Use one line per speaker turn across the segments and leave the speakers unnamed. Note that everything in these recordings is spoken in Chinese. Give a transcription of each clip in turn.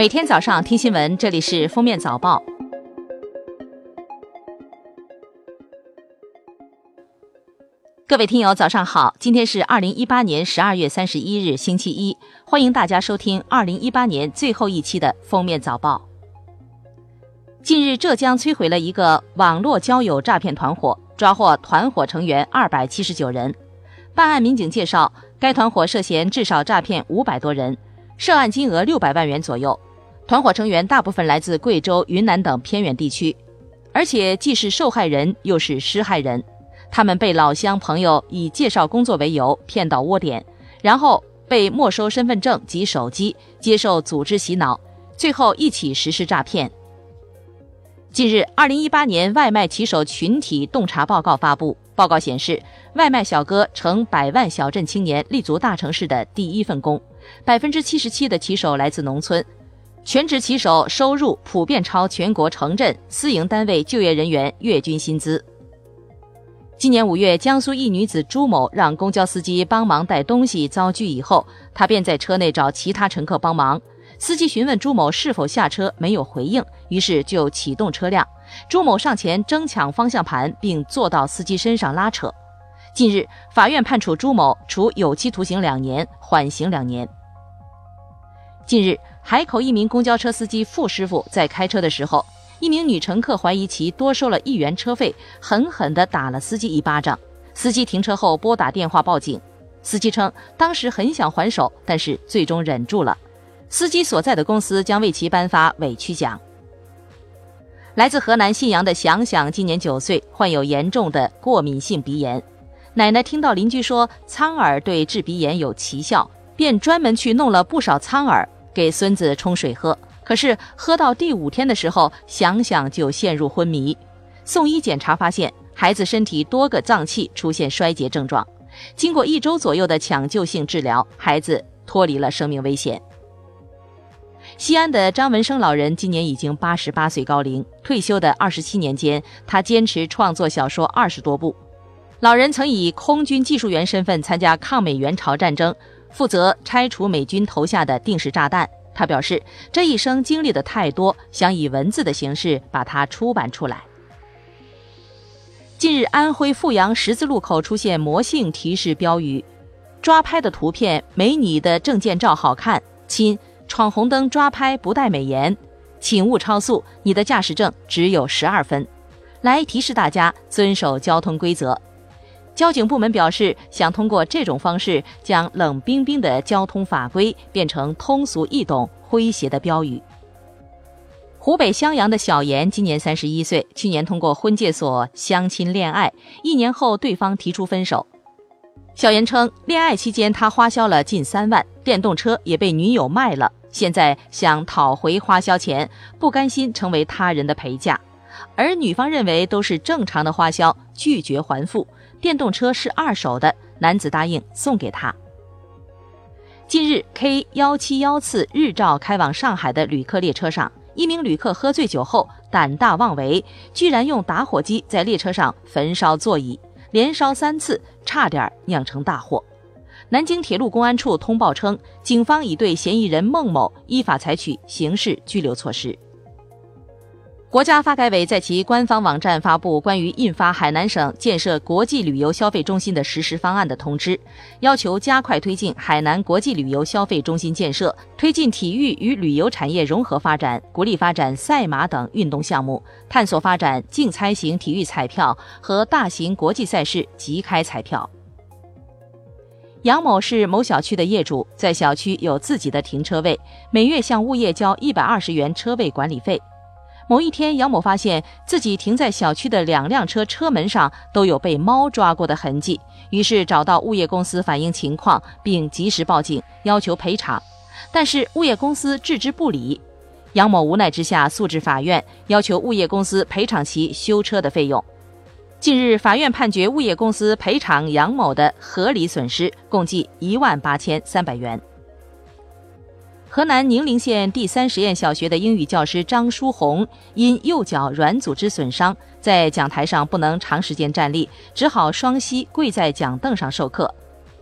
每天早上听新闻，这里是封面早报。各位听友，早上好！今天是二零一八年十二月三十一日，星期一。欢迎大家收听二零一八年最后一期的封面早报。近日，浙江摧毁了一个网络交友诈骗团伙，抓获团伙成员二百七十九人。办案民警介绍，该团伙涉嫌至少诈骗五百多人。涉案金额六百万元左右，团伙成员大部分来自贵州、云南等偏远地区，而且既是受害人又是施害人。他们被老乡朋友以介绍工作为由骗到窝点，然后被没收身份证及手机，接受组织洗脑，最后一起实施诈骗。近日，二零一八年外卖骑手群体洞察报告发布，报告显示，外卖小哥成百万小镇青年立足大城市的第一份工。百分之七十七的骑手来自农村，全职骑手收入普遍超全国城镇私营单位就业人员月均薪资。今年五月，江苏一女子朱某让公交司机帮忙带东西遭拒以后，她便在车内找其他乘客帮忙。司机询问朱某是否下车，没有回应，于是就启动车辆。朱某上前争抢方向盘，并坐到司机身上拉扯。近日，法院判处朱某处有期徒刑两年，缓刑两年。近日，海口一名公交车司机傅师傅在开车的时候，一名女乘客怀疑其多收了一元车费，狠狠地打了司机一巴掌。司机停车后拨打电话报警。司机称，当时很想还手，但是最终忍住了。司机所在的公司将为其颁发委屈奖。来自河南信阳的想想今年九岁，患有严重的过敏性鼻炎。奶奶听到邻居说苍耳对治鼻炎有奇效，便专门去弄了不少苍耳。给孙子冲水喝，可是喝到第五天的时候，想想就陷入昏迷。送医检查发现，孩子身体多个脏器出现衰竭症状。经过一周左右的抢救性治疗，孩子脱离了生命危险。西安的张文生老人今年已经八十八岁高龄，退休的二十七年间，他坚持创作小说二十多部。老人曾以空军技术员身份参加抗美援朝战争。负责拆除美军投下的定时炸弹。他表示，这一生经历的太多，想以文字的形式把它出版出来。近日，安徽阜阳十字路口出现魔性提示标语，抓拍的图片没你的证件照好看，亲，闯红灯抓拍不带美颜，请勿超速，你的驾驶证只有十二分，来提示大家遵守交通规则。交警部门表示，想通过这种方式将冷冰冰的交通法规变成通俗易懂、诙谐的标语。湖北襄阳的小严今年三十一岁，去年通过婚介所相亲恋爱，一年后对方提出分手。小严称，恋爱期间他花销了近三万，电动车也被女友卖了，现在想讨回花销钱，不甘心成为他人的陪嫁，而女方认为都是正常的花销，拒绝还付。电动车是二手的，男子答应送给他。近日，K 幺七幺次日照开往上海的旅客列车上，一名旅客喝醉酒后胆大妄为，居然用打火机在列车上焚烧座椅，连烧三次，差点酿成大祸。南京铁路公安处通报称，警方已对嫌疑人孟某依法采取刑事拘留措施。国家发改委在其官方网站发布关于印发海南省建设国际旅游消费中心的实施方案的通知，要求加快推进海南国际旅游消费中心建设，推进体育与旅游产业融合发展，鼓励发展赛马等运动项目，探索发展竞猜型体育彩票和大型国际赛事即开彩票。杨某是某小区的业主，在小区有自己的停车位，每月向物业交一百二十元车位管理费。某一天，杨某发现自己停在小区的两辆车车门上都有被猫抓过的痕迹，于是找到物业公司反映情况，并及时报警，要求赔偿。但是物业公司置之不理，杨某无奈之下诉至法院，要求物业公司赔偿其修车的费用。近日，法院判决物业公司赔偿杨某的合理损失共计一万八千三百元。河南宁陵县第三实验小学的英语教师张书红因右脚软组织损伤，在讲台上不能长时间站立，只好双膝跪在讲凳上授课。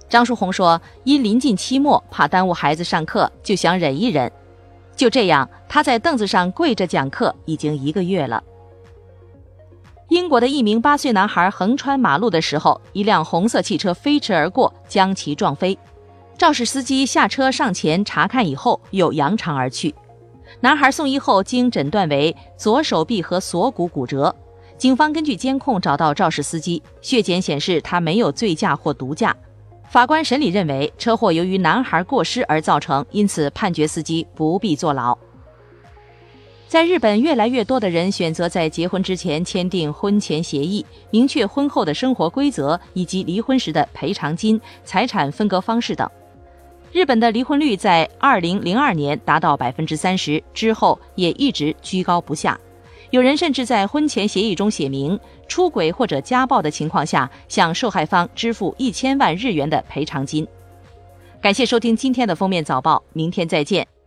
张书红说：“因临近期末，怕耽误孩子上课，就想忍一忍。就这样，他在凳子上跪着讲课已经一个月了。英国的一名八岁男孩横穿马路的时候，一辆红色汽车飞驰而过，将其撞飞。肇事司机下车上前查看以后，又扬长而去。男孩送医后，经诊断为左手臂和锁骨骨折。警方根据监控找到肇事司机，血检显示他没有醉驾或毒驾。法官审理认为，车祸由于男孩过失而造成，因此判决司机不必坐牢。在日本，越来越多的人选择在结婚之前签订婚前协议，明确婚后的生活规则以及离婚时的赔偿金、财产分割方式等。日本的离婚率在二零零二年达到百分之三十，之后也一直居高不下。有人甚至在婚前协议中写明，出轨或者家暴的情况下，向受害方支付一千万日元的赔偿金。感谢收听今天的封面早报，明天再见。